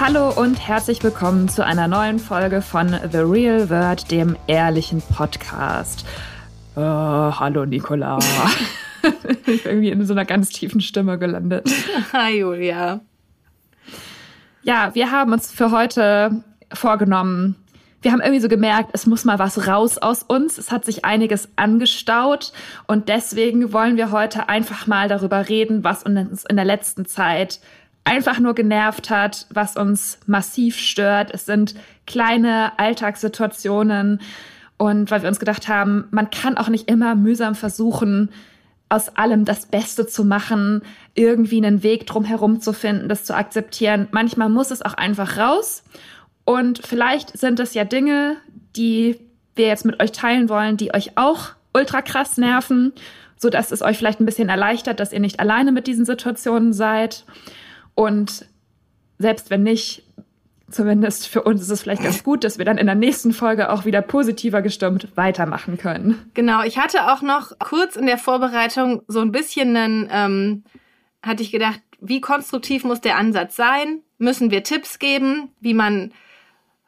Hallo und herzlich willkommen zu einer neuen Folge von The Real World, dem ehrlichen Podcast. Oh, hallo Nicola. ich bin irgendwie in so einer ganz tiefen Stimme gelandet. Hi Julia. Ja, wir haben uns für heute vorgenommen, wir haben irgendwie so gemerkt, es muss mal was raus aus uns. Es hat sich einiges angestaut und deswegen wollen wir heute einfach mal darüber reden, was uns in der letzten Zeit einfach nur genervt hat, was uns massiv stört. Es sind kleine Alltagssituationen und weil wir uns gedacht haben, man kann auch nicht immer mühsam versuchen, aus allem das Beste zu machen, irgendwie einen Weg drumherum zu finden, das zu akzeptieren. Manchmal muss es auch einfach raus. Und vielleicht sind es ja Dinge, die wir jetzt mit euch teilen wollen, die euch auch ultra krass nerven, so dass es euch vielleicht ein bisschen erleichtert, dass ihr nicht alleine mit diesen Situationen seid. Und selbst wenn nicht, zumindest für uns ist es vielleicht ganz gut, dass wir dann in der nächsten Folge auch wieder positiver gestimmt weitermachen können. Genau, ich hatte auch noch kurz in der Vorbereitung so ein bisschen einen, ähm, hatte ich gedacht, wie konstruktiv muss der Ansatz sein? Müssen wir Tipps geben, wie man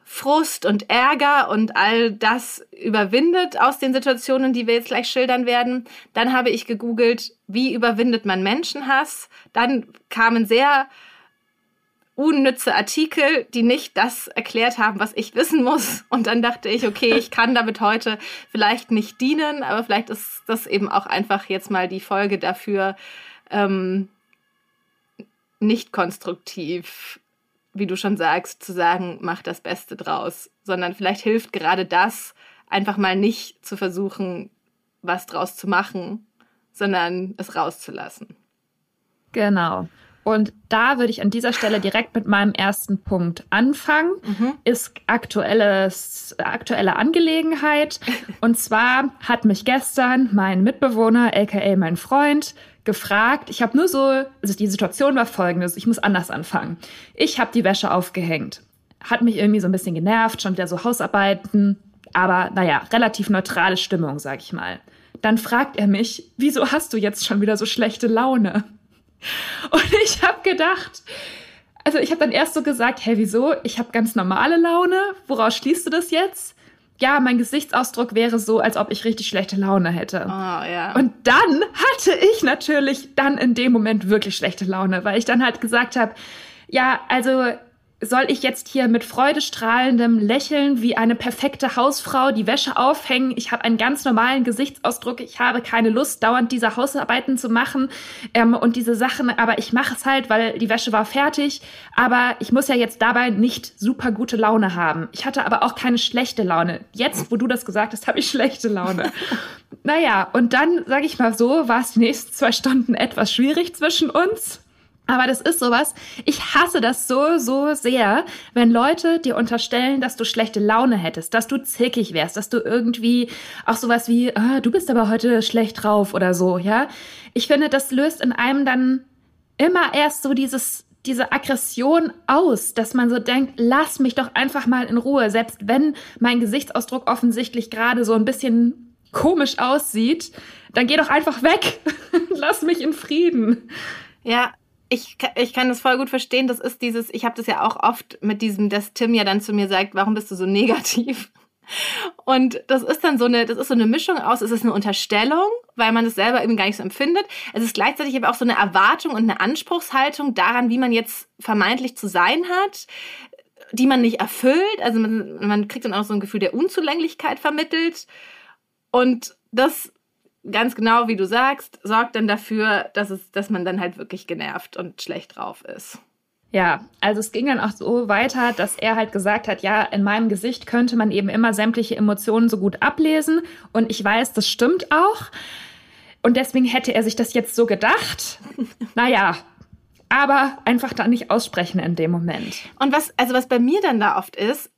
Frust und Ärger und all das überwindet aus den Situationen, die wir jetzt gleich schildern werden. Dann habe ich gegoogelt, wie überwindet man Menschenhass. Dann kamen sehr unnütze Artikel, die nicht das erklärt haben, was ich wissen muss. Und dann dachte ich, okay, ich kann damit heute vielleicht nicht dienen, aber vielleicht ist das eben auch einfach jetzt mal die Folge dafür, ähm, nicht konstruktiv wie du schon sagst, zu sagen, mach das Beste draus, sondern vielleicht hilft gerade das, einfach mal nicht zu versuchen, was draus zu machen, sondern es rauszulassen. Genau. Und da würde ich an dieser Stelle direkt mit meinem ersten Punkt anfangen. Mhm. Ist aktuelles, aktuelle Angelegenheit. Und zwar hat mich gestern mein Mitbewohner, aka mein Freund, gefragt. Ich habe nur so, also die Situation war folgendes, ich muss anders anfangen. Ich habe die Wäsche aufgehängt. Hat mich irgendwie so ein bisschen genervt, schon wieder so Hausarbeiten, aber naja, relativ neutrale Stimmung, sag ich mal. Dann fragt er mich, wieso hast du jetzt schon wieder so schlechte Laune? Und ich habe gedacht, also ich habe dann erst so gesagt, hey, wieso? Ich habe ganz normale Laune. Woraus schließt du das jetzt? Ja, mein Gesichtsausdruck wäre so, als ob ich richtig schlechte Laune hätte. Oh, ja. Und dann hatte ich natürlich dann in dem Moment wirklich schlechte Laune, weil ich dann halt gesagt habe, ja, also soll ich jetzt hier mit freudestrahlendem Lächeln wie eine perfekte Hausfrau die Wäsche aufhängen? Ich habe einen ganz normalen Gesichtsausdruck. Ich habe keine Lust, dauernd diese Hausarbeiten zu machen ähm, und diese Sachen. Aber ich mache es halt, weil die Wäsche war fertig. Aber ich muss ja jetzt dabei nicht super gute Laune haben. Ich hatte aber auch keine schlechte Laune. Jetzt, wo du das gesagt hast, habe ich schlechte Laune. naja, und dann, sage ich mal so, war es die nächsten zwei Stunden etwas schwierig zwischen uns. Aber das ist sowas, ich hasse das so, so sehr, wenn Leute dir unterstellen, dass du schlechte Laune hättest, dass du zickig wärst, dass du irgendwie auch sowas wie, ah, du bist aber heute schlecht drauf oder so, ja. Ich finde, das löst in einem dann immer erst so dieses, diese Aggression aus, dass man so denkt, lass mich doch einfach mal in Ruhe, selbst wenn mein Gesichtsausdruck offensichtlich gerade so ein bisschen komisch aussieht, dann geh doch einfach weg. lass mich in Frieden. Ja, ich, ich kann das voll gut verstehen. Das ist dieses, ich habe das ja auch oft mit diesem, dass Tim ja dann zu mir sagt, warum bist du so negativ? Und das ist dann so eine, das ist so eine Mischung aus, es ist eine Unterstellung, weil man es selber eben gar nicht so empfindet. Es ist gleichzeitig aber auch so eine Erwartung und eine Anspruchshaltung daran, wie man jetzt vermeintlich zu sein hat, die man nicht erfüllt. Also man, man kriegt dann auch so ein Gefühl der Unzulänglichkeit vermittelt. Und das ganz genau, wie du sagst, sorgt dann dafür, dass, es, dass man dann halt wirklich genervt und schlecht drauf ist. Ja, also es ging dann auch so weiter, dass er halt gesagt hat, ja, in meinem Gesicht könnte man eben immer sämtliche Emotionen so gut ablesen. Und ich weiß, das stimmt auch. Und deswegen hätte er sich das jetzt so gedacht. naja, aber einfach da nicht aussprechen in dem Moment. Und was, also was bei mir dann da oft ist,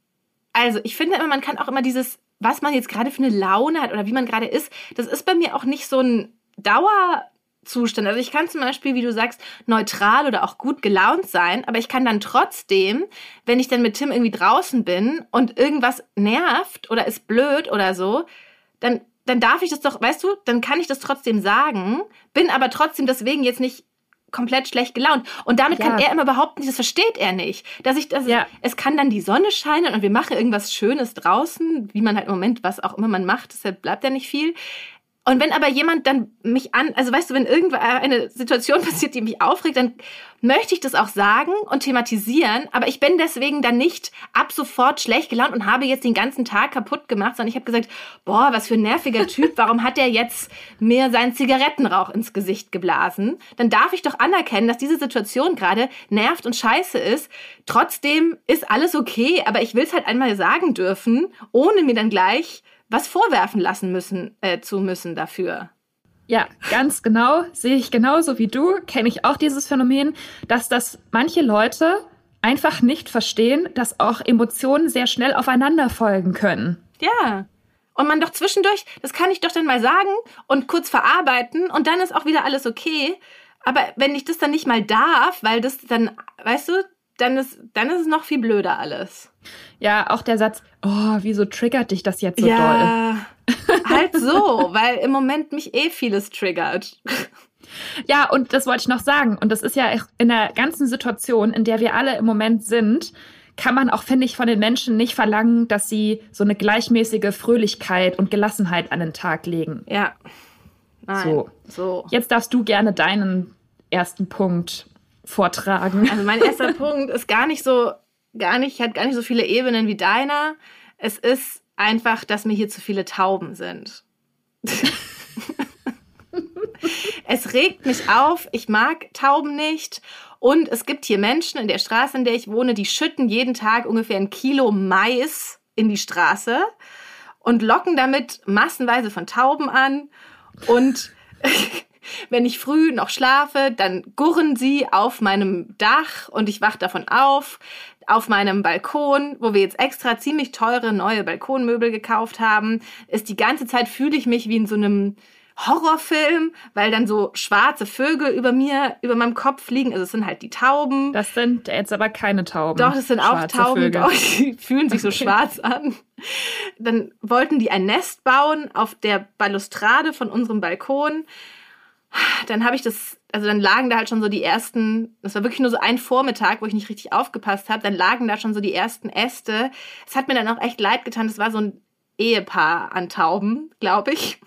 Also, ich finde immer, man kann auch immer dieses, was man jetzt gerade für eine Laune hat oder wie man gerade ist, das ist bei mir auch nicht so ein Dauerzustand. Also ich kann zum Beispiel, wie du sagst, neutral oder auch gut gelaunt sein, aber ich kann dann trotzdem, wenn ich dann mit Tim irgendwie draußen bin und irgendwas nervt oder ist blöd oder so, dann, dann darf ich das doch, weißt du, dann kann ich das trotzdem sagen, bin aber trotzdem deswegen jetzt nicht komplett schlecht gelaunt. Und damit ja. kann er immer behaupten, das versteht er nicht. Dass ich das, ja. es kann dann die Sonne scheinen und wir machen irgendwas Schönes draußen, wie man halt im Moment, was auch immer man macht, deshalb bleibt ja nicht viel. Und wenn aber jemand dann mich an, also weißt du, wenn irgendeine Situation passiert, die mich aufregt, dann möchte ich das auch sagen und thematisieren, aber ich bin deswegen dann nicht ab sofort schlecht gelaunt und habe jetzt den ganzen Tag kaputt gemacht, sondern ich habe gesagt, boah, was für ein nerviger Typ, warum hat er jetzt mir seinen Zigarettenrauch ins Gesicht geblasen? Dann darf ich doch anerkennen, dass diese Situation gerade nervt und scheiße ist. Trotzdem ist alles okay, aber ich will es halt einmal sagen dürfen, ohne mir dann gleich was vorwerfen lassen müssen, äh, zu müssen dafür. Ja, ganz genau. Sehe ich genauso wie du. Kenne ich auch dieses Phänomen, dass das manche Leute einfach nicht verstehen, dass auch Emotionen sehr schnell aufeinander folgen können. Ja. Und man doch zwischendurch, das kann ich doch dann mal sagen und kurz verarbeiten und dann ist auch wieder alles okay. Aber wenn ich das dann nicht mal darf, weil das dann, weißt du, dann ist, dann ist es noch viel blöder alles. Ja, auch der Satz, oh, wieso triggert dich das jetzt so ja, doll? halt so, weil im Moment mich eh vieles triggert. Ja, und das wollte ich noch sagen. Und das ist ja in der ganzen Situation, in der wir alle im Moment sind, kann man auch, finde ich, von den Menschen nicht verlangen, dass sie so eine gleichmäßige Fröhlichkeit und Gelassenheit an den Tag legen. Ja. Nein, so. so. Jetzt darfst du gerne deinen ersten Punkt vortragen. Also mein erster Punkt ist gar nicht so, gar nicht, hat gar nicht so viele Ebenen wie deiner. Es ist einfach, dass mir hier zu viele Tauben sind. es regt mich auf, ich mag Tauben nicht. Und es gibt hier Menschen in der Straße, in der ich wohne, die schütten jeden Tag ungefähr ein Kilo Mais in die Straße und locken damit massenweise von Tauben an. Und wenn ich früh noch schlafe, dann gurren sie auf meinem Dach und ich wach davon auf. Auf meinem Balkon, wo wir jetzt extra ziemlich teure neue Balkonmöbel gekauft haben, ist die ganze Zeit fühle ich mich wie in so einem Horrorfilm, weil dann so schwarze Vögel über mir, über meinem Kopf fliegen. Also es sind halt die Tauben. Das sind jetzt aber keine Tauben. Doch, das sind auch Tauben. Doch, die fühlen sich so okay. schwarz an. Dann wollten die ein Nest bauen auf der Balustrade von unserem Balkon dann habe ich das, also dann lagen da halt schon so die ersten, das war wirklich nur so ein Vormittag, wo ich nicht richtig aufgepasst habe, dann lagen da schon so die ersten Äste. Es hat mir dann auch echt leid getan, das war so ein Ehepaar an Tauben, glaube ich,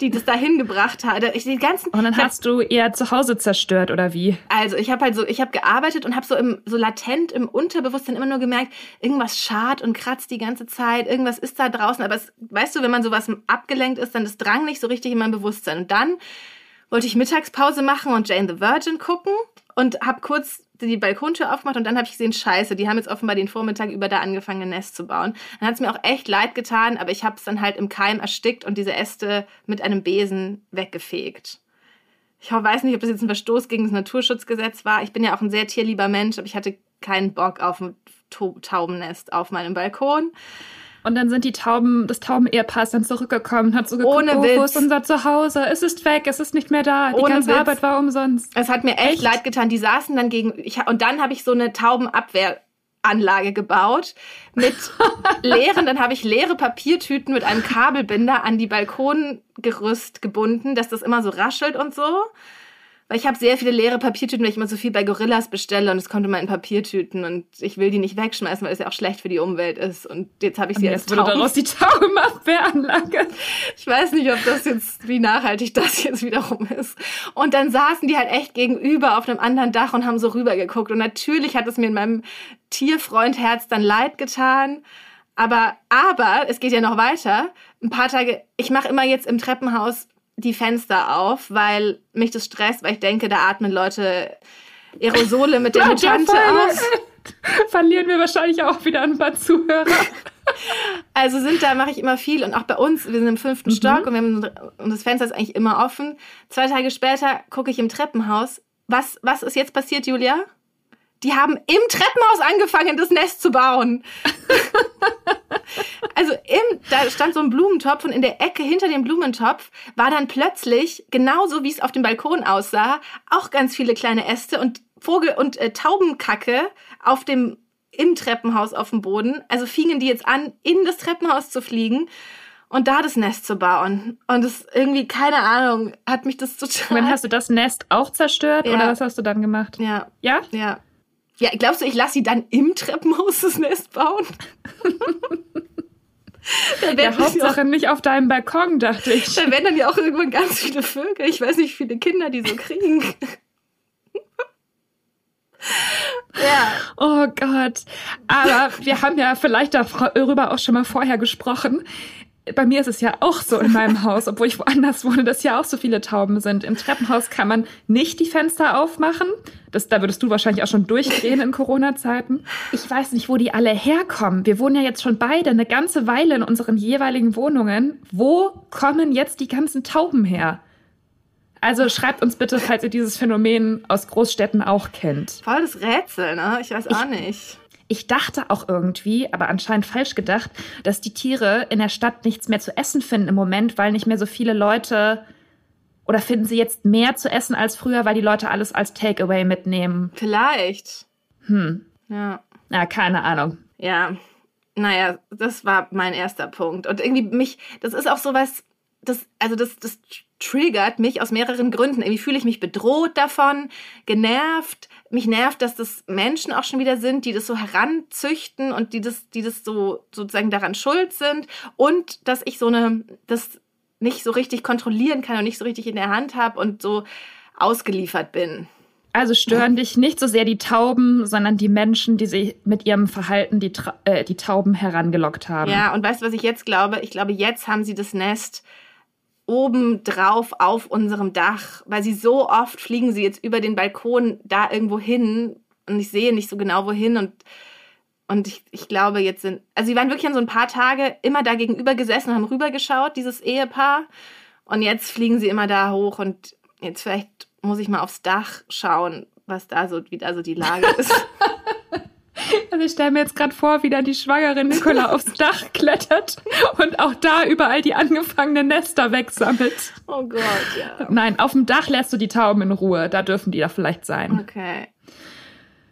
die das da hingebracht hat. Ich, die ganzen, und dann hast du eher zu Hause zerstört oder wie? Also ich habe halt so, ich habe gearbeitet und habe so im so latent im Unterbewusstsein immer nur gemerkt, irgendwas schart und kratzt die ganze Zeit, irgendwas ist da draußen. Aber es, weißt du, wenn man sowas abgelenkt ist, dann das drang nicht so richtig in mein Bewusstsein. Und dann wollte ich Mittagspause machen und Jane the Virgin gucken und habe kurz die Balkontür aufgemacht und dann habe ich gesehen, scheiße, die haben jetzt offenbar den Vormittag über da angefangen, ein Nest zu bauen. Dann hat es mir auch echt leid getan, aber ich habe es dann halt im Keim erstickt und diese Äste mit einem Besen weggefegt. Ich weiß nicht, ob das jetzt ein Verstoß gegen das Naturschutzgesetz war. Ich bin ja auch ein sehr tierlieber Mensch, aber ich hatte keinen Bock auf ein Taubennest auf meinem Balkon. Und dann sind die Tauben, das Tauben-Ehepaar ist dann zurückgekommen hat so geguckt, Ohne oh, Witz. wo ist unser Zuhause? Es ist weg, es ist nicht mehr da. Die Ohne ganze Witz. Arbeit war umsonst. Es hat mir echt, echt? leid getan. Die saßen dann gegen, ich, und dann habe ich so eine Taubenabwehranlage gebaut mit leeren, dann habe ich leere Papiertüten mit einem Kabelbinder an die Balkongerüst gebunden, dass das immer so raschelt und so. Weil ich habe sehr viele leere Papiertüten, weil ich immer so viel bei Gorillas bestelle und es kommt immer in Papiertüten und ich will die nicht wegschmeißen, weil es ja auch schlecht für die Umwelt ist. Und jetzt habe ich sie und jetzt als wurde daraus die Taubenabwehranlage. Ich weiß nicht, ob das jetzt, wie nachhaltig das jetzt wiederum ist. Und dann saßen die halt echt gegenüber auf einem anderen Dach und haben so rübergeguckt. Und natürlich hat es mir in meinem Tierfreundherz dann leid getan. Aber, aber, es geht ja noch weiter. Ein paar Tage, ich mache immer jetzt im Treppenhaus die Fenster auf, weil mich das stresst, weil ich denke, da atmen Leute Aerosole mit der Mutante aus. Verlieren wir wahrscheinlich auch wieder ein paar Zuhörer. Also sind da mache ich immer viel und auch bei uns, wir sind im fünften mhm. Stock und, wir haben, und das Fenster ist eigentlich immer offen. Zwei Tage später gucke ich im Treppenhaus. Was, was ist jetzt passiert, Julia? Die haben im Treppenhaus angefangen, das Nest zu bauen. also im, da stand so ein Blumentopf und in der Ecke hinter dem Blumentopf war dann plötzlich, genauso wie es auf dem Balkon aussah, auch ganz viele kleine Äste und Vogel- und äh, Taubenkacke auf dem, im Treppenhaus auf dem Boden. Also fingen die jetzt an, in das Treppenhaus zu fliegen und da das Nest zu bauen. Und das irgendwie, keine Ahnung, hat mich das total. Dann hast du das Nest auch zerstört Ja. oder was hast du dann gemacht? Ja, Ja? ja. Ja, glaubst du, ich lasse sie dann im Treppenhaus das Nest bauen? da, Ja, ja auch, Hauptsache nicht auf deinem Balkon, dachte ich. da werden dann ja auch irgendwann ganz viele Vögel. Ich weiß nicht, wie viele Kinder die so kriegen. ja, Oh Gott. Aber wir haben ja vielleicht darüber auch schon mal vorher gesprochen. Bei mir ist es ja auch so in meinem Haus, obwohl ich woanders wohne, dass ja auch so viele Tauben sind. Im Treppenhaus kann man nicht die Fenster aufmachen. Das, da würdest du wahrscheinlich auch schon durchdrehen in Corona-Zeiten. Ich weiß nicht, wo die alle herkommen. Wir wohnen ja jetzt schon beide eine ganze Weile in unseren jeweiligen Wohnungen. Wo kommen jetzt die ganzen Tauben her? Also schreibt uns bitte, falls ihr dieses Phänomen aus Großstädten auch kennt. voll das Rätsel, ne? Ich weiß auch nicht. Ich dachte auch irgendwie, aber anscheinend falsch gedacht, dass die Tiere in der Stadt nichts mehr zu essen finden im Moment, weil nicht mehr so viele Leute oder finden sie jetzt mehr zu essen als früher, weil die Leute alles als Takeaway mitnehmen. Vielleicht. Hm, Ja. na, keine Ahnung. Ja, naja, das war mein erster Punkt. Und irgendwie mich, das ist auch sowas, das, also das, das triggert mich aus mehreren Gründen. Irgendwie fühle ich mich bedroht davon, genervt. Mich nervt, dass das Menschen auch schon wieder sind, die das so heranzüchten und die das, die das so sozusagen daran schuld sind. Und dass ich so eine, das nicht so richtig kontrollieren kann und nicht so richtig in der Hand habe und so ausgeliefert bin. Also stören dich nicht so sehr die Tauben, sondern die Menschen, die sie mit ihrem Verhalten die, äh, die Tauben herangelockt haben. Ja, und weißt du, was ich jetzt glaube? Ich glaube, jetzt haben sie das Nest oben drauf auf unserem Dach, weil sie so oft fliegen sie jetzt über den Balkon da irgendwo hin und ich sehe nicht so genau wohin und und ich, ich glaube, jetzt sind, also sie waren wirklich an so ein paar Tage immer da gegenüber gesessen und haben rübergeschaut, dieses Ehepaar. Und jetzt fliegen sie immer da hoch und jetzt vielleicht muss ich mal aufs Dach schauen, was da so, wie da so die Lage ist. Also ich stelle mir jetzt gerade vor, wie da die schwangere Nicola aufs Dach klettert und auch da überall die angefangenen Nester wegsammelt. oh Gott, ja. Nein, auf dem Dach lässt du die Tauben in Ruhe. Da dürfen die da vielleicht sein. Okay.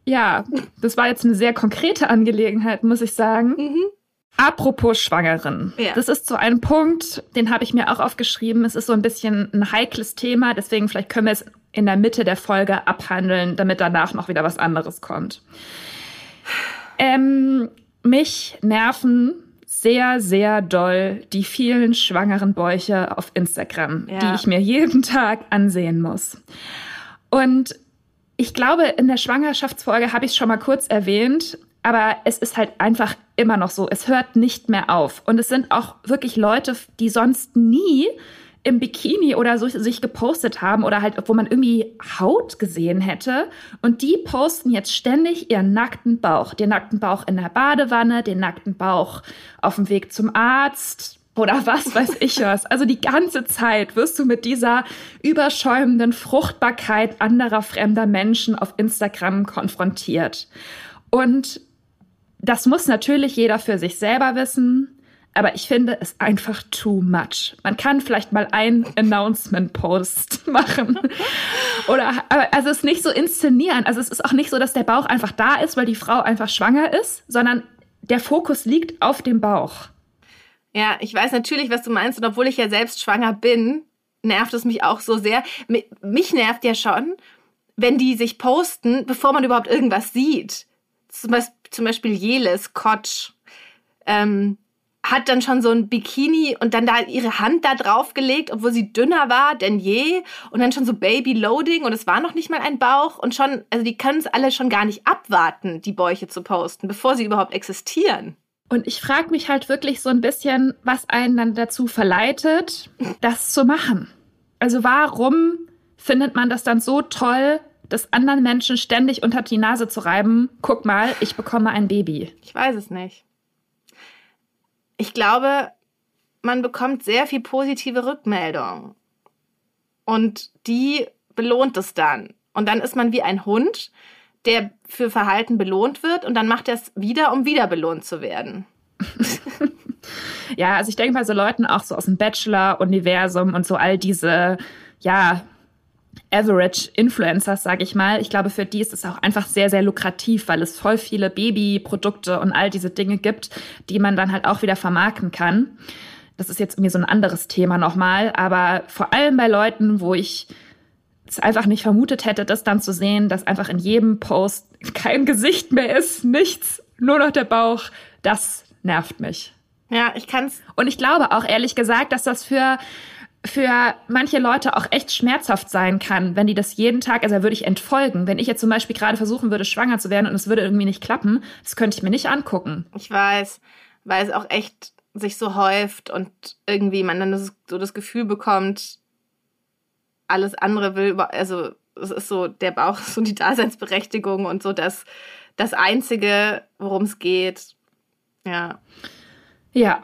Ja, das war jetzt eine sehr konkrete Angelegenheit, muss ich sagen. Mhm. Apropos Schwangeren. Ja. Das ist so ein Punkt, den habe ich mir auch aufgeschrieben. Es ist so ein bisschen ein heikles Thema, deswegen vielleicht können wir es in der Mitte der Folge abhandeln, damit danach noch wieder was anderes kommt. Ähm, mich nerven sehr, sehr doll die vielen schwangeren Bäuche auf Instagram, Ja. die ich mir jeden Tag ansehen muss. Und ich glaube, in der Schwangerschaftsfolge habe ich es schon mal kurz erwähnt, aber es ist halt einfach immer noch so. Es hört nicht mehr auf. Und es sind auch wirklich Leute, die sonst nie im Bikini oder so sich gepostet haben oder halt, wo man irgendwie Haut gesehen hätte. Und die posten jetzt ständig ihren nackten Bauch. Den nackten Bauch in der Badewanne, den nackten Bauch auf dem Weg zum Arzt, oder was weiß ich was. Also die ganze Zeit wirst du mit dieser überschäumenden Fruchtbarkeit anderer fremder Menschen auf Instagram konfrontiert. Und das muss natürlich jeder für sich selber wissen. Aber ich finde es einfach too much. Man kann vielleicht mal einen Announcement-Post machen. Oder, also es nicht so inszenieren. Also es ist auch nicht so, dass der Bauch einfach da ist, weil die Frau einfach schwanger ist, sondern der Fokus liegt auf dem Bauch. Ja, ich weiß natürlich, was du meinst. Und obwohl ich ja selbst schwanger bin, nervt es mich auch so sehr. Mi- Mich nervt ja schon, wenn die sich posten, bevor man überhaupt irgendwas sieht. Zum Beispiel, zum Beispiel Jeles Kotsch ähm, hat dann schon so ein Bikini und dann da ihre Hand da drauf gelegt, obwohl sie dünner war denn je. Und dann schon so Baby-Loading und es war noch nicht mal ein Bauch. Und schon, also die können es alle schon gar nicht abwarten, die Bäuche zu posten, bevor sie überhaupt existieren. Und ich frage mich halt wirklich so ein bisschen, was einen dann dazu verleitet, das zu machen. Also warum findet man das dann so toll, das anderen Menschen ständig unter die Nase zu reiben? Guck mal, ich bekomme ein Baby. Ich weiß es nicht. Ich glaube, man bekommt sehr viel positive Rückmeldung. Und die belohnt es dann. Und dann ist man wie ein Hund, der für Verhalten belohnt wird und dann macht er es wieder, um wieder belohnt zu werden. ja, also ich denke bei so Leuten auch so aus dem Bachelor-Universum und so all diese, ja, Average Influencers, sage ich mal. Ich glaube, für die ist es auch einfach sehr, sehr lukrativ, weil es voll viele Babyprodukte und all diese Dinge gibt, die man dann halt auch wieder vermarkten kann. Das ist jetzt irgendwie so ein anderes Thema nochmal, aber vor allem bei Leuten, wo ich es einfach nicht vermutet hätte, das dann zu sehen, dass einfach in jedem Post kein Gesicht mehr ist, nichts, nur noch der Bauch, das nervt mich. Ja, ich kann's. Und ich glaube auch ehrlich gesagt, dass das für für manche Leute auch echt schmerzhaft sein kann, wenn die das jeden Tag, also da würde ich entfolgen. Wenn ich jetzt zum Beispiel gerade versuchen würde, schwanger zu werden und es würde irgendwie nicht klappen, das könnte ich mir nicht angucken. Ich weiß, weil es auch echt sich so häuft und irgendwie man dann so das Gefühl bekommt, alles andere will, also es ist so, der Bauch ist so die Daseinsberechtigung und so das, das Einzige, worum es geht. Ja. Ja.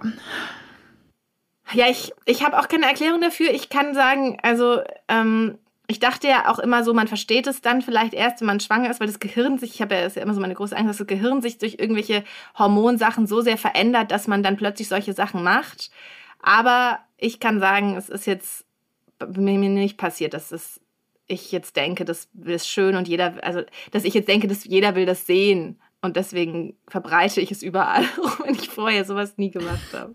Ja, ich, ich habe auch keine Erklärung dafür. Ich kann sagen, also ähm, ich dachte ja auch immer so, man versteht es dann vielleicht erst, wenn man schwanger ist, weil das Gehirn sich, ich habe ja, ist ja immer so meine große Angst, dass das Gehirn sich durch irgendwelche Hormonsachen so sehr verändert, dass man dann plötzlich solche Sachen macht. Aber ich kann sagen, es ist jetzt mir nicht passiert, dass es, ich jetzt denke, das ist schön und jeder, also dass ich jetzt denke, dass jeder will das sehen. Und deswegen verbreite ich es überall, auch wenn ich vorher sowas nie gemacht habe.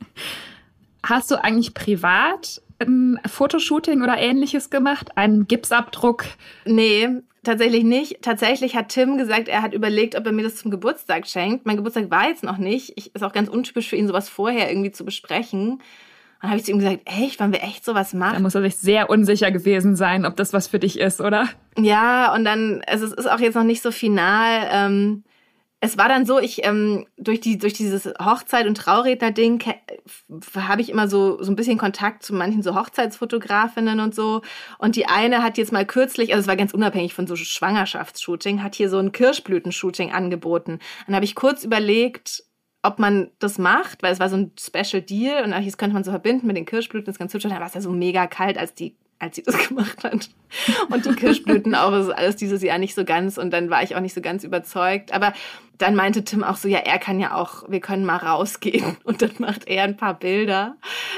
Hast du eigentlich privat ein Fotoshooting oder ähnliches gemacht? Einen Gipsabdruck? Nee, tatsächlich nicht. Tatsächlich hat Tim gesagt, er hat überlegt, ob er mir das zum Geburtstag schenkt. Mein Geburtstag war jetzt noch nicht. Ich, ist auch ganz untypisch für ihn, sowas vorher irgendwie zu besprechen. Dann habe ich zu ihm gesagt, echt, wollen wir echt sowas machen? Da muss er sich sehr unsicher gewesen sein, ob das was für dich ist, oder? Ja, und dann, also es ist auch jetzt noch nicht so final. Ähm, es war dann so, ich ähm, durch die durch dieses Hochzeit und Trauredner Ding habe ich immer so so ein bisschen Kontakt zu manchen so Hochzeitsfotografinnen und so und die eine hat jetzt mal kürzlich, also es war ganz unabhängig von so Schwangerschaftsshooting, hat hier so ein Kirschblütenshooting angeboten. Dann habe ich kurz überlegt, ob man das macht, weil es war so ein Special Deal und das könnte man so verbinden mit den Kirschblüten, das ganz hübsch. Dann war es ja so mega kalt, als die als sie das gemacht hat. Und die Kirschblüten auch, das ist alles dieses Jahr nicht so ganz. Und dann war ich auch nicht so ganz überzeugt. Aber dann meinte Tim auch so, ja, er kann ja auch, wir können mal rausgehen. Und dann macht er ein paar Bilder.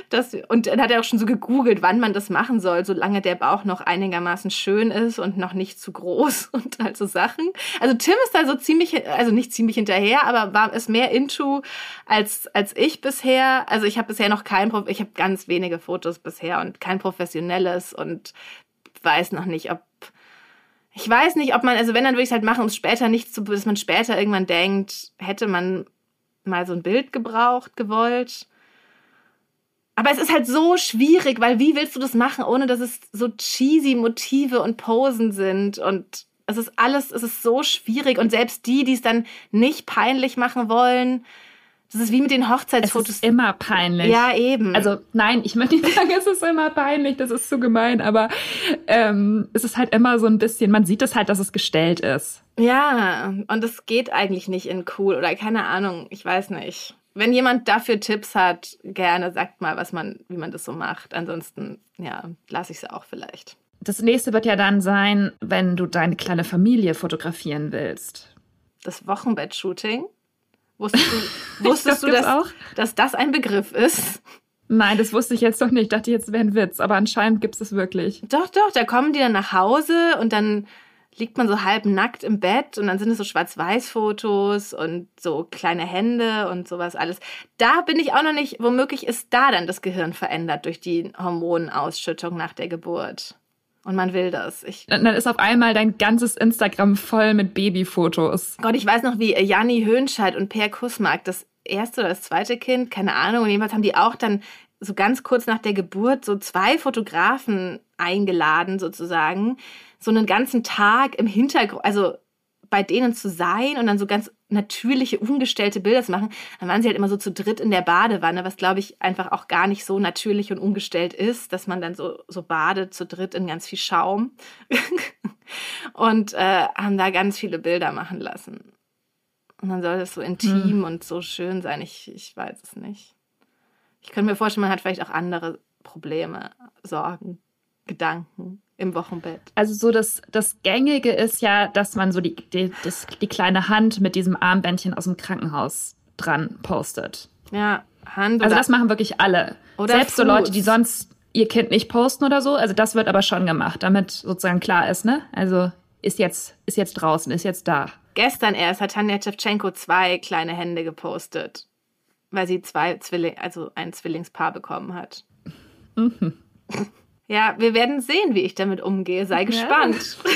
Das, und dann hat er auch schon so gegoogelt, wann man das machen soll, solange der Bauch noch einigermaßen schön ist und noch nicht zu groß und halt so Sachen. Also Tim ist da so ziemlich, also nicht ziemlich hinterher, aber war es mehr into als, als ich bisher. Also ich habe bisher noch kein, ich habe ganz wenige Fotos bisher und kein professionelles und weiß noch nicht, ob ich weiß nicht, ob man, also wenn, dann würde ich es halt machen, um es später nicht zu, dass man später irgendwann denkt, hätte man mal so ein Bild gebraucht, gewollt. Aber es ist halt so schwierig, weil wie willst du das machen, ohne dass es so cheesy Motive und Posen sind und es ist alles, es ist so schwierig und selbst die, die es dann nicht peinlich machen wollen, das ist wie mit den Hochzeitsfotos. Es ist immer peinlich. Ja, eben. Also nein, ich möchte nicht sagen, es ist immer peinlich, das ist zu gemein, aber ähm, es ist halt immer so ein bisschen, man sieht es halt, dass es gestellt ist. Ja, und es geht eigentlich nicht in cool oder keine Ahnung, ich weiß nicht. Wenn jemand dafür Tipps hat, gerne sagt mal, was man, wie man das so macht. Ansonsten, ja, lasse ich es auch vielleicht. Das nächste wird ja dann sein, wenn du deine kleine Familie fotografieren willst. Das Wochenbett-Shooting? Wusstest du, wusstest du dass, auch? dass das ein Begriff ist? Nein, das wusste ich jetzt doch nicht. Ich dachte, jetzt wäre ein Witz, aber anscheinend gibt es das wirklich. Doch, doch, da kommen die dann nach Hause und dann liegt man so halb nackt im Bett und dann sind es so Schwarz-Weiß-Fotos und so kleine Hände und sowas alles. Da bin ich auch noch nicht, womöglich ist da dann das Gehirn verändert durch die Hormonausschüttung nach der Geburt. Und man will das. Ich dann ist auf einmal dein ganzes Instagram voll mit Babyfotos. Gott, ich weiß noch, wie Janni Höhnscheid und Per Kussmark, das erste oder das zweite Kind, keine Ahnung, und jedenfalls haben die auch dann so ganz kurz nach der Geburt so zwei Fotografen eingeladen, sozusagen, so einen ganzen Tag im Hintergrund, also bei denen zu sein und dann so ganz natürliche, ungestellte Bilder zu machen, dann waren sie halt immer so zu dritt in der Badewanne, was glaube ich einfach auch gar nicht so natürlich und ungestellt ist, dass man dann so, so badet zu dritt in ganz viel Schaum und äh, haben da ganz viele Bilder machen lassen. Und dann soll das so intim hm. und so schön sein. Ich, ich weiß es nicht. Ich könnte mir vorstellen, man hat vielleicht auch andere Probleme, Sorgen. Gedanken im Wochenbett. Also so das, das Gängige ist ja, dass man so die, die, das, die kleine Hand mit diesem Armbändchen aus dem Krankenhaus dran postet. Ja, Hand Also das machen wirklich alle. Oder Selbst so Fuß. Leute, die sonst ihr Kind nicht posten oder so. Also das wird aber schon gemacht, damit sozusagen klar ist, ne? Also ist jetzt, ist jetzt draußen, ist jetzt da. Gestern erst hat Tanja Tschewtschenko zwei kleine Hände gepostet, weil sie zwei Zwilling, also ein Zwillingspaar bekommen hat. Ja, wir werden sehen, wie ich damit umgehe. Sei gespannt.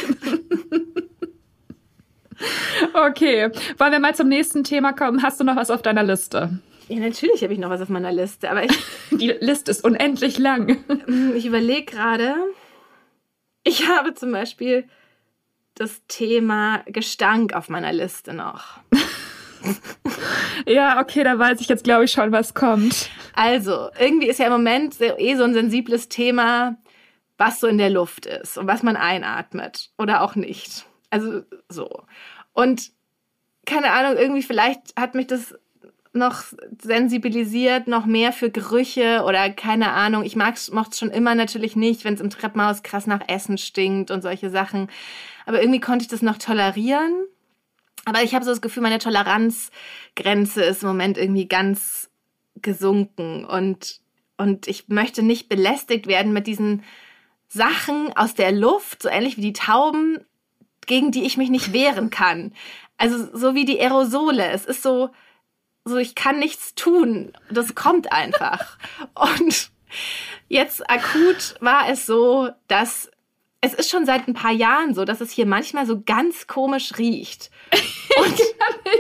Okay, wollen wir mal zum nächsten Thema kommen? Hast du noch was auf deiner Liste? Ja, natürlich habe ich noch was auf meiner Liste, aber ich, Die Liste ist unendlich lang. ich überlege gerade. Ich habe zum Beispiel das Thema Gestank auf meiner Liste noch. Ja, okay, da weiß ich jetzt, glaube ich, schon, was kommt. Also, irgendwie ist ja im Moment eh so ein sensibles Thema, was so in der Luft ist und was man einatmet oder auch nicht. Also so. Und keine Ahnung, irgendwie vielleicht hat mich das noch sensibilisiert, noch mehr für Gerüche oder keine Ahnung. Ich mag's, mochte schon immer natürlich nicht, wenn es im Treppenhaus krass nach Essen stinkt und solche Sachen. Aber irgendwie konnte ich das noch tolerieren. Aber ich habe so das Gefühl, meine Toleranzgrenze ist im Moment irgendwie ganz gesunken und, und ich möchte nicht belästigt werden mit diesen Sachen aus der Luft, so ähnlich wie die Tauben, gegen die ich mich nicht wehren kann. Also so wie die Aerosole. Es ist so, so ich kann nichts tun. Das kommt einfach. Und jetzt akut war es so, dass es ist schon seit ein paar Jahren so, dass es hier manchmal so ganz komisch riecht.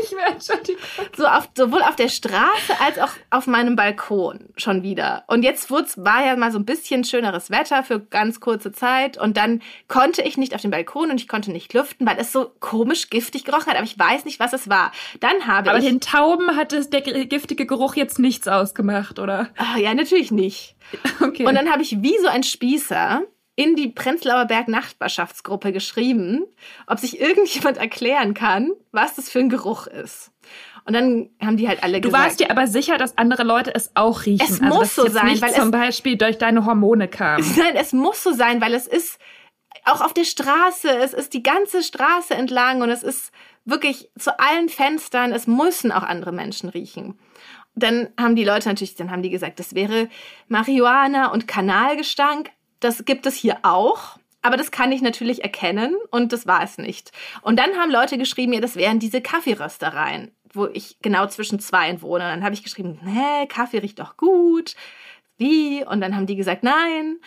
Ich werde Entschuldigung. So auf, sowohl auf der Straße als auch auf meinem Balkon schon wieder. Und jetzt war ja mal so ein bisschen schöneres Wetter für ganz kurze Zeit. Und dann konnte ich nicht auf den Balkon und ich konnte nicht lüften, weil es so komisch giftig gerochen hat. Aber ich weiß nicht, was es war. Dann habe Aber ich. den Tauben hat es der giftige Geruch jetzt nichts ausgemacht, oder? Ah, ja, natürlich nicht. Okay. Und dann habe ich wie so ein Spießer in die Prenzlauer Berg Nachbarschaftsgruppe geschrieben, ob sich irgendjemand erklären kann, was das für ein Geruch ist. Und dann haben die halt alle du gesagt, warst dir aber sicher, dass andere Leute es auch riechen. Es also, muss so sein, nicht weil zum Beispiel durch deine Hormone kam. Nein, es muss so sein, weil es ist auch auf der Straße, es ist die ganze Straße entlang und es ist wirklich zu allen Fenstern, es müssen auch andere Menschen riechen. Dann haben die Leute natürlich, dann haben die gesagt, das wäre Marihuana und Kanalgestank. Das gibt es hier auch. Aber das kann ich natürlich erkennen und das war es nicht. Und dann haben Leute geschrieben, ja, das wären diese Kaffeeröstereien, wo ich genau zwischen zwei wohne. Und dann habe ich geschrieben, hä, Kaffee riecht doch gut. Wie? Und dann haben die gesagt, nein,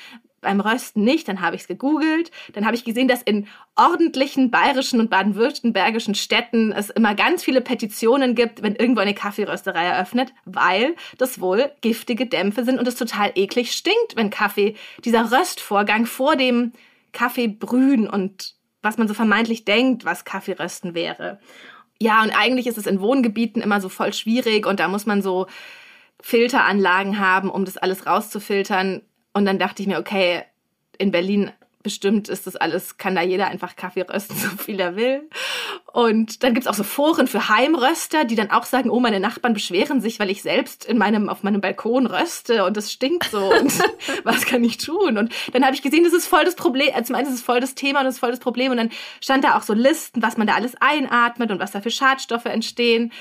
beim Rösten nicht. Dann habe ich es gegoogelt. Dann habe ich gesehen, dass in ordentlichen bayerischen und baden-württembergischen Städten es immer ganz viele Petitionen gibt, wenn irgendwo eine Kaffeerösterei eröffnet, weil das wohl giftige Dämpfe sind und es total eklig stinkt, wenn Kaffee, dieser Röstvorgang vor dem Kaffeebrühen und was man so vermeintlich denkt, was Kaffeerösten wäre. Ja, und eigentlich ist es in Wohngebieten immer so voll schwierig und da muss man so Filteranlagen haben, um das alles rauszufiltern. Und dann dachte ich mir, okay, in Berlin bestimmt ist das alles, kann da jeder einfach Kaffee rösten, so viel er will. Und dann gibt's auch so Foren für Heimröster, die dann auch sagen, oh, meine Nachbarn beschweren sich, weil ich selbst in meinem, auf meinem Balkon röste und es stinkt so und was kann ich tun? Und dann habe ich gesehen, das ist voll das Problem, äh, zum einen ist es voll das Thema und das ist voll das Problem und dann stand da auch so Listen, was man da alles einatmet und was da für Schadstoffe entstehen.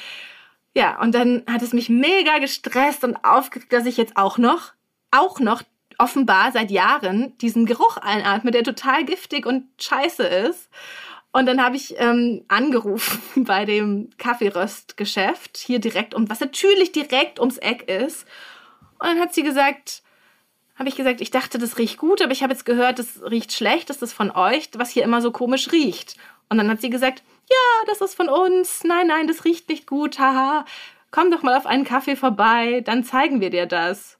Ja, und dann hat es mich mega gestresst und aufgeregt, dass ich jetzt auch noch, auch noch offenbar seit Jahren diesen Geruch einatme, der total giftig und scheiße ist. Und dann habe ich ähm, angerufen bei dem Kaffeeröstgeschäft hier direkt um, was natürlich direkt ums Eck ist. Und dann hat sie gesagt, habe ich gesagt, ich dachte, das riecht gut, aber ich habe jetzt gehört, das riecht schlecht, das ist von euch, was hier immer so komisch riecht. Und dann hat sie gesagt, ja, das ist von uns. Nein, nein, das riecht nicht gut. Haha. Komm doch mal auf einen Kaffee vorbei, dann zeigen wir dir das.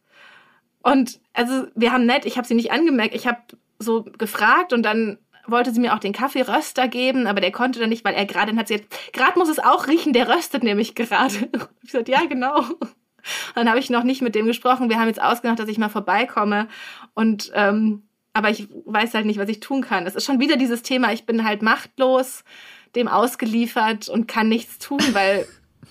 Und also wir haben nett, ich habe sie nicht angemerkt, ich habe so gefragt und dann wollte sie mir auch den Kaffeeröster geben, aber der konnte dann nicht, weil er gerade, dann hat sie gesagt, gerade muss es auch riechen, der röstet nämlich gerade. Ich gesagt, ja, genau. Dann habe ich noch nicht mit dem gesprochen. Wir haben jetzt ausgemacht, dass ich mal vorbeikomme. Und ähm, aber ich weiß halt nicht, was ich tun kann. Es ist schon wieder dieses Thema, ich bin halt machtlos, dem ausgeliefert und kann nichts tun, weil,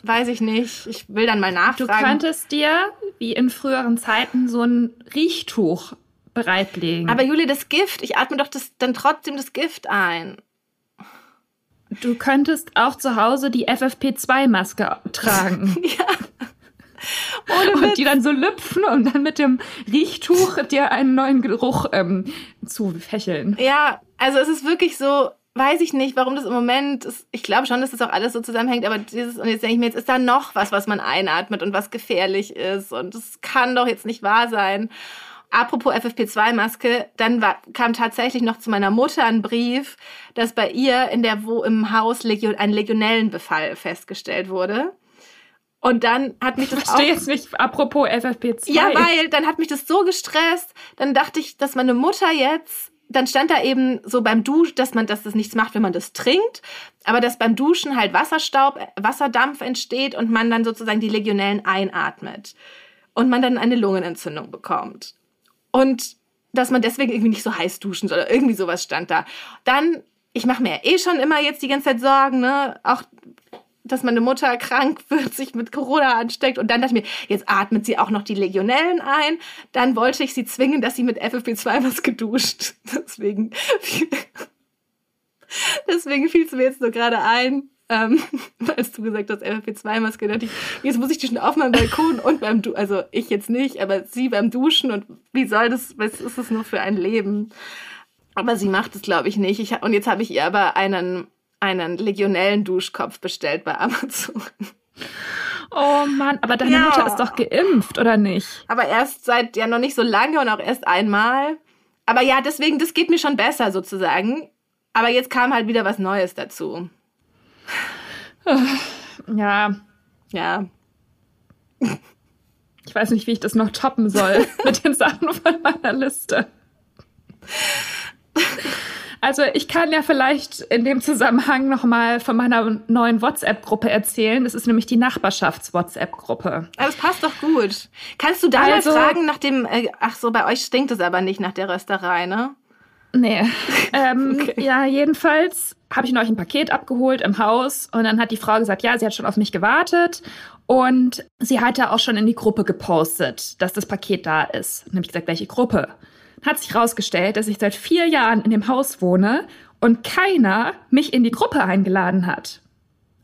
weiß ich nicht, ich will dann mal Du nachfragen. könntest dir, wie in früheren Zeiten, so ein Riechtuch bereitlegen. Aber Julie, das Gift, ich atme doch das, dann trotzdem das Gift ein. Du könntest auch zu Hause die FFP2-Maske tragen. ja. Und die dann so lüpfen und dann mit dem Riechtuch dir einen neuen Geruch ähm, zu fächeln. Ja, also es ist wirklich so, weiß ich nicht, warum das im Moment ist. Ich glaube schon, dass das auch alles so zusammenhängt, aber dieses, und jetzt denke ich mir, jetzt ist da noch was, was man einatmet und was gefährlich ist. Und das kann doch jetzt nicht wahr sein. Apropos FFP2-Maske, dann war, kam tatsächlich noch zu meiner Mutter ein Brief, dass bei ihr in der wo im Haus Legion, ein Legionellenbefall festgestellt wurde. Und dann hat mich das ich verstehe jetzt nicht, apropos FFP2. Ja, weil dann hat mich das so gestresst, dann dachte ich, dass meine Mutter jetzt dann stand da eben so beim Duschen, dass man, dass das nichts macht, wenn man das trinkt, aber dass beim Duschen halt Wasserstaub, Wasserdampf entsteht und man dann sozusagen die Legionellen einatmet und man dann eine Lungenentzündung bekommt. Und dass man deswegen irgendwie nicht so heiß duschen soll. Irgendwie sowas stand da. Dann, ich mache mir ja eh schon immer jetzt die ganze Zeit Sorgen, ne? Auch dass meine Mutter krank wird, sich mit Corona ansteckt. Und dann dachte ich mir, jetzt atmet sie auch noch die Legionellen ein. Dann wollte ich sie zwingen, dass sie mit FFP2 was geduscht. Deswegen, deswegen fiel es mir jetzt so gerade ein ähm, als du gesagt hast, FFP2-Maske, dachte ich, jetzt muss ich die schon auf meinem Balkon und beim Du, also ich jetzt nicht, aber sie beim Duschen und wie soll das, was ist das nur für ein Leben? Aber sie macht es, glaube ich, nicht. Ich, und jetzt habe ich ihr aber einen, einen legionellen Duschkopf bestellt bei Amazon. Oh Mann, aber deine ja. Mutter ist doch geimpft, oder nicht? Aber erst seit ja noch nicht so lange und auch erst einmal. Aber ja, deswegen, das geht mir schon besser sozusagen. Aber jetzt kam halt wieder was Neues dazu. Ja. Ja. Ich weiß nicht, wie ich das noch toppen soll mit den Sachen von meiner Liste. Also ich kann ja vielleicht in dem Zusammenhang noch mal von meiner neuen WhatsApp-Gruppe erzählen. Das ist nämlich die Nachbarschafts-WhatsApp-Gruppe. Das passt doch gut. Kannst du da also, mal fragen nach dem? Äh, ach so, bei euch stinkt es aber nicht nach der Rösterei, ne? Nee. Ähm, okay. Ja, jedenfalls habe ich neulich ein Paket abgeholt im Haus und dann hat die Frau gesagt, ja, sie hat schon auf mich gewartet und sie hatte auch schon in die Gruppe gepostet, dass das Paket da ist. Dann habe ich gesagt, welche Gruppe? Hat sich herausgestellt, dass ich seit vier Jahren in dem Haus wohne und keiner mich in die Gruppe eingeladen hat.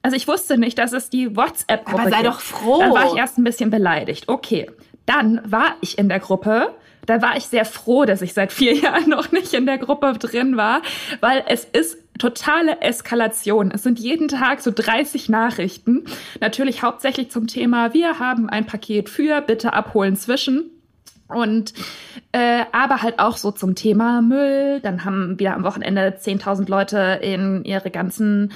Also ich wusste nicht, dass es die WhatsApp-Gruppe gibt. Aber sei doch froh. Dann war ich erst ein bisschen beleidigt. Okay, dann war ich in der Gruppe da war ich sehr froh, dass ich seit vier Jahren noch nicht in der Gruppe drin war, weil es ist totale Eskalation. Es sind jeden Tag so 30 Nachrichten. Natürlich hauptsächlich zum Thema, wir haben ein Paket für, bitte abholen zwischen. Und äh, aber halt auch so zum Thema Müll. Dann haben wieder am Wochenende 10.000 Leute in ihre ganzen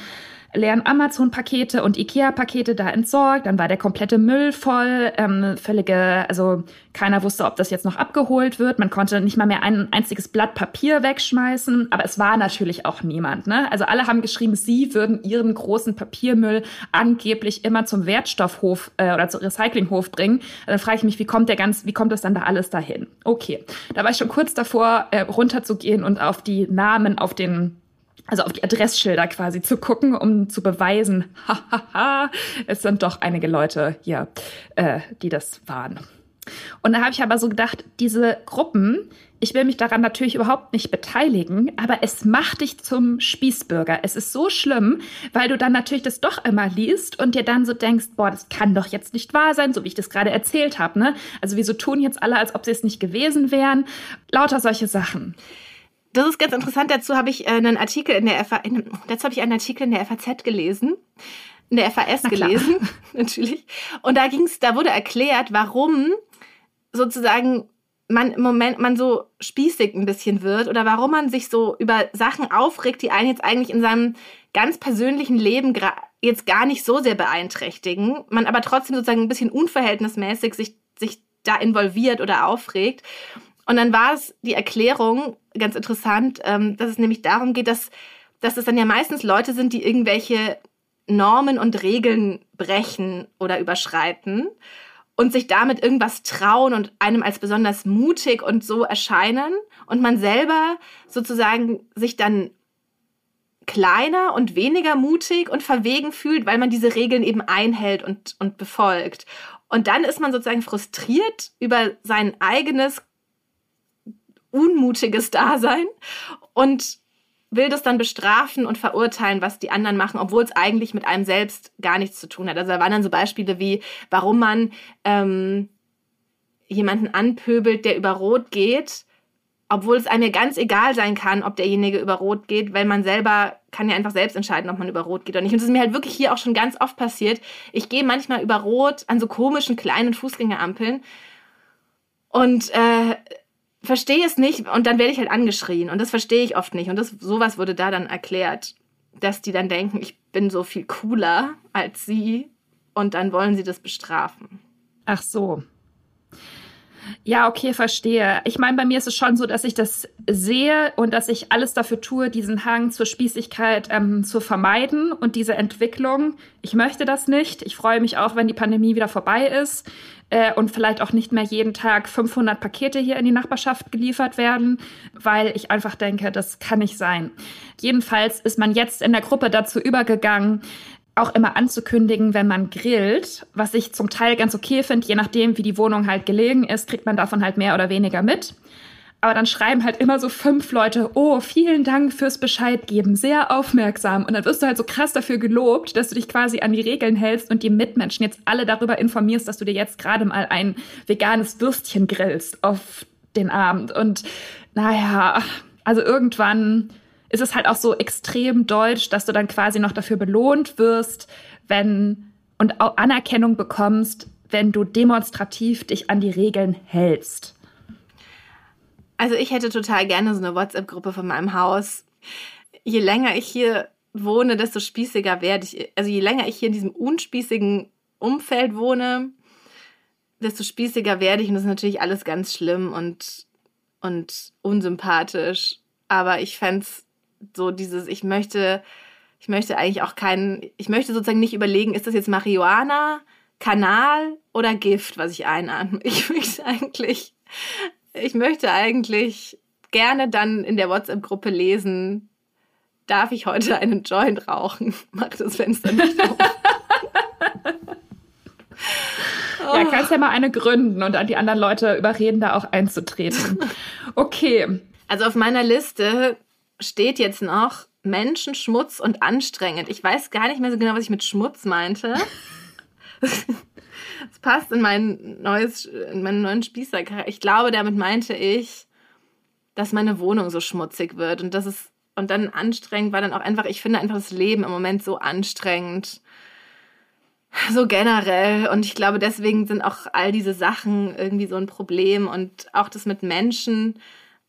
leeren Amazon-Pakete und Ikea-Pakete da entsorgt. Dann war der komplette Müll voll. Ähm, völlige, also keiner wusste, ob das jetzt noch abgeholt wird. Man konnte nicht mal mehr ein einziges Blatt Papier wegschmeißen. Aber es war natürlich auch niemand. Ne? Also alle haben geschrieben, sie würden ihren großen Papiermüll angeblich immer zum Wertstoffhof äh, oder zum Recyclinghof bringen. Dann frage ich mich, wie kommt der ganz, wie kommt das dann da alles dahin? Okay, da war ich schon kurz davor, äh, runterzugehen und auf die Namen auf den also auf die Adressschilder quasi zu gucken, um zu beweisen, hahaha, es sind doch einige Leute hier, äh, die das waren. Und da habe ich aber so gedacht, diese Gruppen, ich will mich daran natürlich überhaupt nicht beteiligen, aber es macht dich zum Spießbürger. Es ist so schlimm, weil du dann natürlich das doch immer liest und dir dann so denkst, boah, das kann doch jetzt nicht wahr sein, so wie ich das gerade erzählt habe. Ne? Also wieso tun jetzt alle, als ob sie es nicht gewesen wären? Lauter solche Sachen. Das ist ganz interessant. Dazu habe ich äh, einen Artikel in der FA, in, dazu habe ich einen Artikel in der FAZ gelesen, in der FAS gelesen, natürlich. Und da ging's, da wurde erklärt, warum sozusagen man im Moment man so spießig ein bisschen wird oder warum man sich so über Sachen aufregt, die einen jetzt eigentlich in seinem ganz persönlichen Leben jetzt gar nicht so sehr beeinträchtigen, man aber trotzdem sozusagen ein bisschen unverhältnismäßig sich, sich da involviert oder aufregt. Und dann war es die Erklärung, ganz interessant, ähm, dass es nämlich darum geht, dass, dass es dann ja meistens Leute sind, die irgendwelche Normen und Regeln brechen oder überschreiten und sich damit irgendwas trauen und einem als besonders mutig und so erscheinen und man selber sozusagen sich dann kleiner und weniger mutig und verwegen fühlt, weil man diese Regeln eben einhält und, und befolgt. Und dann ist man sozusagen frustriert über sein eigenes unmutiges Dasein und will das dann bestrafen und verurteilen, was die anderen machen, obwohl es eigentlich mit einem selbst gar nichts zu tun hat. Also da waren dann so Beispiele wie, warum man ähm, jemanden anpöbelt, der über Rot geht, obwohl es einem ganz egal sein kann, ob derjenige über Rot geht, weil man selber kann ja einfach selbst entscheiden, ob man über Rot geht oder nicht. Und das ist mir halt wirklich hier auch schon ganz oft passiert. Ich gehe manchmal über Rot an so komischen kleinen Fußgängerampeln und äh, verstehe es nicht und dann werde ich halt angeschrien und das verstehe ich oft nicht und das sowas wurde da dann erklärt, dass die dann denken, ich bin so viel cooler als sie und dann wollen sie das bestrafen. Ach so. Ja, okay, verstehe. Ich meine, bei mir ist es schon so, dass ich das sehe und dass ich alles dafür tue, diesen Hang zur Spießigkeit ähm, zu vermeiden und diese Entwicklung. Ich möchte das nicht. Ich freue mich auch, wenn die Pandemie wieder vorbei ist äh, und vielleicht auch nicht mehr jeden Tag 500 Pakete hier in die Nachbarschaft geliefert werden, weil ich einfach denke, das kann nicht sein. Jedenfalls ist man jetzt in der Gruppe dazu übergegangen, auch immer anzukündigen, wenn man grillt, was ich zum Teil ganz okay finde, je nachdem, wie die Wohnung halt gelegen ist, kriegt man davon halt mehr oder weniger mit. Aber dann schreiben halt immer so fünf Leute, oh, vielen Dank fürs Bescheid geben, sehr aufmerksam. Und dann wirst du halt so krass dafür gelobt, dass du dich quasi an die Regeln hältst und die Mitmenschen jetzt alle darüber informierst, dass du dir jetzt gerade mal ein veganes Würstchen grillst auf den Abend. Und naja, also irgendwann ist es halt auch so extrem deutsch, dass du dann quasi noch dafür belohnt wirst, wenn und auch Anerkennung bekommst, wenn du demonstrativ dich an die Regeln hältst. Also ich hätte total gerne so eine WhatsApp-Gruppe von meinem Haus. Je länger ich hier wohne, desto spießiger werde ich. Also je länger ich hier in diesem unspießigen Umfeld wohne, desto spießiger werde ich. Und das ist natürlich alles ganz schlimm und, und unsympathisch. Aber ich fände es so dieses, ich möchte, ich möchte eigentlich auch keinen, ich möchte sozusagen nicht überlegen, ist das jetzt Marihuana, Kanal oder Gift, was ich einatme. Ich möchte eigentlich, ich möchte eigentlich gerne dann in der WhatsApp-Gruppe lesen, darf ich heute einen Joint rauchen? Mach das Fenster nicht auf. Ja, kannst ja mal eine gründen und an die anderen Leute überreden, da auch einzutreten. Okay. Also auf meiner Liste steht jetzt noch Menschen, Schmutz und anstrengend. Ich weiß gar nicht mehr so genau, was ich mit Schmutz meinte. Es passt in mein neues, in meinen neuen Spießer. Ich glaube, damit meinte ich, dass meine Wohnung so schmutzig wird und das ist und dann anstrengend war dann auch einfach, ich finde einfach das Leben im Moment so anstrengend. So generell. Und ich glaube, deswegen sind auch all diese Sachen irgendwie so ein Problem. Und auch das mit Menschen,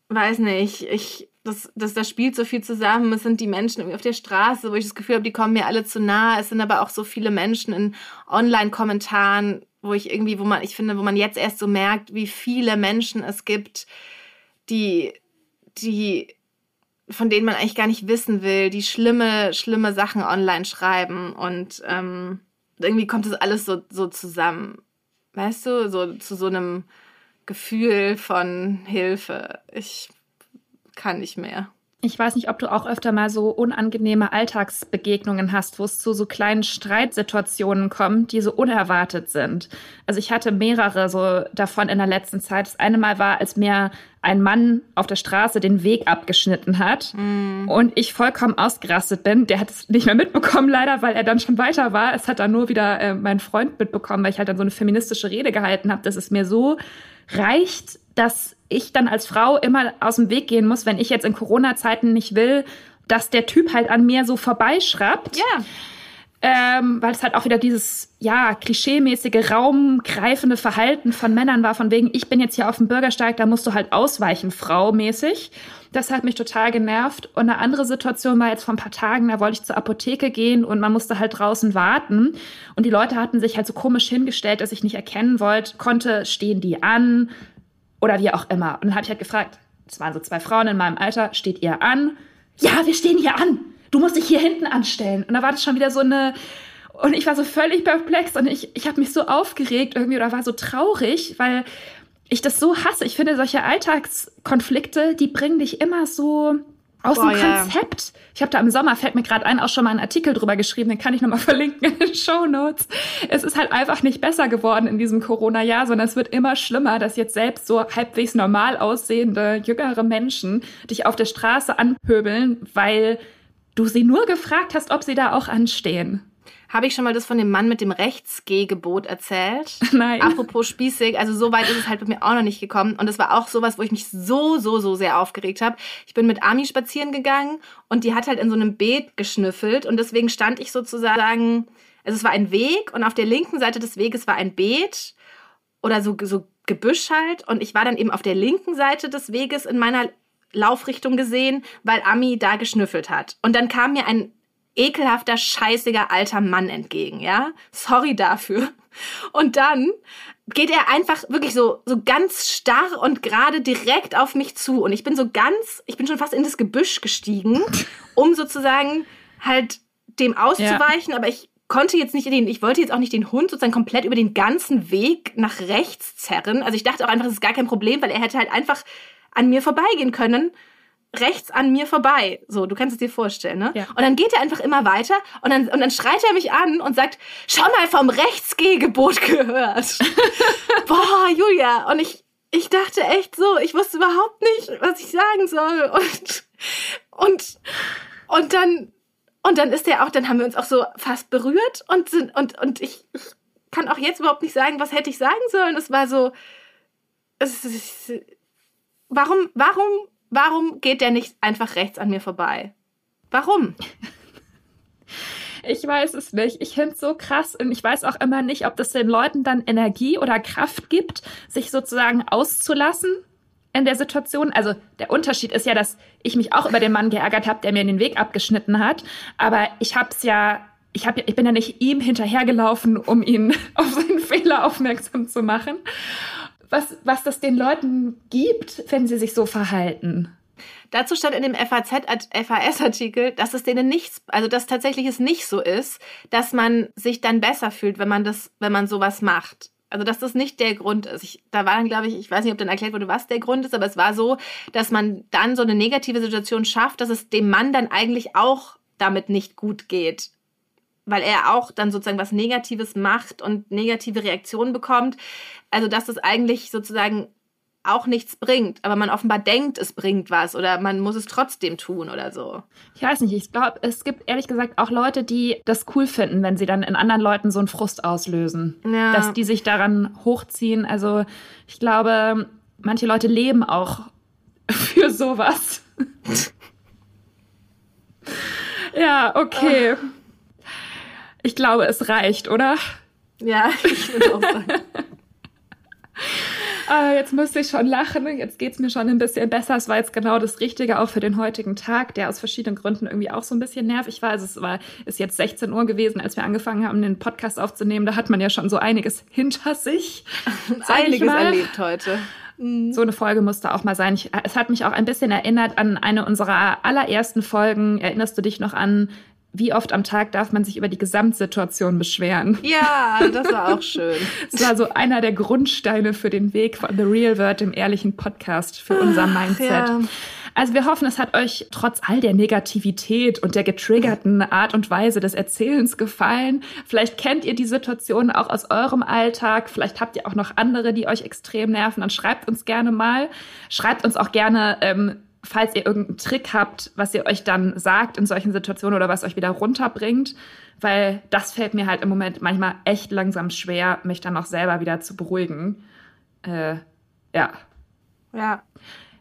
weiß nicht, ich, das, das, das spielt so viel zusammen. Es sind die Menschen auf der Straße, wo ich das Gefühl habe, die kommen mir alle zu nah. Es sind aber auch so viele Menschen in Online-Kommentaren, wo ich irgendwie, wo man, ich finde, wo man jetzt erst so merkt, wie viele Menschen es gibt, die, die, von denen man eigentlich gar nicht wissen will, die schlimme, schlimme Sachen online schreiben und ähm, irgendwie kommt das alles so, so zusammen. Weißt du, so zu so einem Gefühl von Hilfe. Ich kann nicht mehr. Ich weiß nicht, ob du auch öfter mal so unangenehme Alltagsbegegnungen hast, wo es zu so kleinen Streitsituationen kommt, die so unerwartet sind. Also ich hatte mehrere so davon in der letzten Zeit. Das eine Mal war, als mir ein Mann auf der Straße den Weg abgeschnitten hat mm. und ich vollkommen ausgerastet bin. Der hat es nicht mehr mitbekommen, leider, weil er dann schon weiter war. Es hat dann nur wieder äh, mein Freund mitbekommen, weil ich halt dann so eine feministische Rede gehalten habe, dass es mir so reicht, dass ich dann als Frau immer aus dem Weg gehen muss, wenn ich jetzt in Corona-Zeiten nicht will, dass der Typ halt an mir so vorbeischraubt. Ja. Ähm, weil es halt auch wieder dieses, ja, klischeemäßige, raumgreifende Verhalten von Männern war, von wegen, ich bin jetzt hier auf dem Bürgersteig, da musst du halt ausweichen, Frau mäßig. Das hat mich total genervt. Und eine andere Situation war jetzt vor ein paar Tagen, da wollte ich zur Apotheke gehen und man musste halt draußen warten. Und die Leute hatten sich halt so komisch hingestellt, dass ich nicht erkennen wollte, konnte, stehen die an, oder wie auch immer. Und dann habe ich halt gefragt, es waren so zwei Frauen in meinem Alter, steht ihr an? Ja, wir stehen hier an. Du musst dich hier hinten anstellen. Und da war das schon wieder so eine. Und ich war so völlig perplex und ich, ich habe mich so aufgeregt irgendwie oder war so traurig, weil ich das so hasse. Ich finde, solche Alltagskonflikte, die bringen dich immer so aus Boah, dem Konzept. Ja. Ich habe da im Sommer, fällt mir gerade ein, auch schon mal einen Artikel drüber geschrieben, den kann ich nochmal verlinken in den Show Notes. Es ist halt einfach nicht besser geworden in diesem Corona-Jahr, sondern es wird immer schlimmer, dass jetzt selbst so halbwegs normal aussehende, jüngere Menschen dich auf der Straße anpöbeln, weil du sie nur gefragt hast, ob sie da auch anstehen. Habe ich schon mal das von dem Mann mit dem Rechtsgehgebot erzählt? Nein. Apropos spießig, also so weit ist es halt bei mir auch noch nicht gekommen. Und das war auch sowas, wo ich mich so, so, so sehr aufgeregt habe. Ich bin mit Ami spazieren gegangen und die hat halt in so einem Beet geschnüffelt und deswegen stand ich sozusagen, also es war ein Weg und auf der linken Seite des Weges war ein Beet oder so, so Gebüsch halt und ich war dann eben auf der linken Seite des Weges in meiner Laufrichtung gesehen, weil Ami da geschnüffelt hat. Und dann kam mir ein ekelhafter, scheißiger alter Mann entgegen, ja? Sorry dafür. Und dann geht er einfach wirklich so, so ganz starr und gerade direkt auf mich zu. Und ich bin so ganz, ich bin schon fast in das Gebüsch gestiegen, um sozusagen halt dem auszuweichen, ja. aber ich konnte jetzt nicht den, ich wollte jetzt auch nicht den Hund sozusagen komplett über den ganzen Weg nach rechts zerren. Also ich dachte auch einfach, das ist gar kein Problem, weil er hätte halt einfach an mir vorbeigehen können rechts an mir vorbei. So, du kannst es dir vorstellen, ne? Ja. Und dann geht er einfach immer weiter und dann, und dann schreit er mich an und sagt, schau mal vom Rechtsgehgebot gehört. Boah, Julia. Und ich, ich dachte echt so, ich wusste überhaupt nicht, was ich sagen soll. Und, und, und dann, und dann ist er auch, dann haben wir uns auch so fast berührt und sind, und, und ich, ich kann auch jetzt überhaupt nicht sagen, was hätte ich sagen sollen. Es war so, es, es, warum, warum Warum geht der nicht einfach rechts an mir vorbei? Warum? Ich weiß es nicht. Ich finde es so krass und ich weiß auch immer nicht, ob das den Leuten dann Energie oder Kraft gibt, sich sozusagen auszulassen in der Situation. Also der Unterschied ist ja, dass ich mich auch über den Mann geärgert habe, der mir den Weg abgeschnitten hat. Aber ich habe es ja, ich, hab, ich bin ja nicht ihm hinterhergelaufen, um ihn auf seinen Fehler aufmerksam zu machen was, was das den Leuten gibt, wenn sie sich so verhalten. Dazu stand in dem FAZ-FAS-Artikel, dass es denen nichts, also dass tatsächlich es nicht so ist, dass man sich dann besser fühlt, wenn man das, wenn man sowas macht. Also dass das nicht der Grund ist. Ich, da war dann, glaube ich, ich weiß nicht, ob dann erklärt wurde, was der Grund ist, aber es war so, dass man dann so eine negative Situation schafft, dass es dem Mann dann eigentlich auch damit nicht gut geht weil er auch dann sozusagen was Negatives macht und negative Reaktionen bekommt. Also dass das eigentlich sozusagen auch nichts bringt, aber man offenbar denkt, es bringt was oder man muss es trotzdem tun oder so. Ich weiß nicht, ich glaube, es gibt ehrlich gesagt auch Leute, die das cool finden, wenn sie dann in anderen Leuten so einen Frust auslösen, ja. dass die sich daran hochziehen. Also ich glaube, manche Leute leben auch für sowas. ja, okay. Oh. Ich glaube, es reicht, oder? Ja, ich würde auch sagen. äh, jetzt müsste ich schon lachen. Jetzt geht es mir schon ein bisschen besser. Es war jetzt genau das Richtige auch für den heutigen Tag, der aus verschiedenen Gründen irgendwie auch so ein bisschen nervig war. Also es war, ist jetzt 16 Uhr gewesen, als wir angefangen haben, den Podcast aufzunehmen. Da hat man ja schon so einiges hinter sich. einiges erlebt heute. Mhm. So eine Folge musste auch mal sein. Ich, es hat mich auch ein bisschen erinnert an eine unserer allerersten Folgen. Erinnerst du dich noch an wie oft am Tag darf man sich über die Gesamtsituation beschweren? Ja, das war auch schön. Das war so einer der Grundsteine für den Weg von The Real Word, dem ehrlichen Podcast für unser Mindset. Ja. Also wir hoffen, es hat euch trotz all der Negativität und der getriggerten Art und Weise des Erzählens gefallen. Vielleicht kennt ihr die Situation auch aus eurem Alltag. Vielleicht habt ihr auch noch andere, die euch extrem nerven. Dann schreibt uns gerne mal. Schreibt uns auch gerne, ähm, falls ihr irgendeinen Trick habt, was ihr euch dann sagt in solchen Situationen oder was euch wieder runterbringt, weil das fällt mir halt im Moment manchmal echt langsam schwer, mich dann auch selber wieder zu beruhigen. Äh, ja. Ja.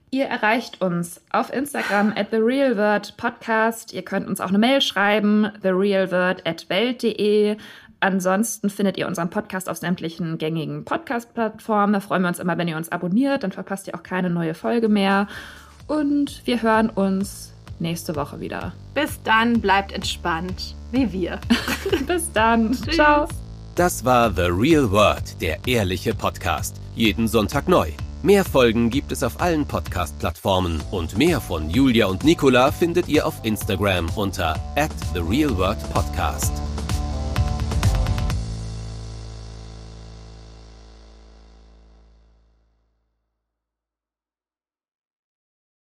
Ihr erreicht uns auf Instagram at The Real Word Podcast. Ihr könnt uns auch eine Mail schreiben, therealword at welt.de. Ansonsten findet ihr unseren Podcast auf sämtlichen gängigen Podcast-Plattformen. Da freuen wir uns immer, wenn ihr uns abonniert. Dann verpasst ihr auch keine neue Folge mehr. Und wir hören uns nächste Woche wieder. Bis dann, bleibt entspannt, wie wir. Bis dann. Ciao. Das war The Real World, der ehrliche Podcast. Jeden Sonntag neu. Mehr Folgen gibt es auf allen Podcast-Plattformen und mehr von Julia und Nicola findet ihr auf Instagram unter at The Real World Podcast.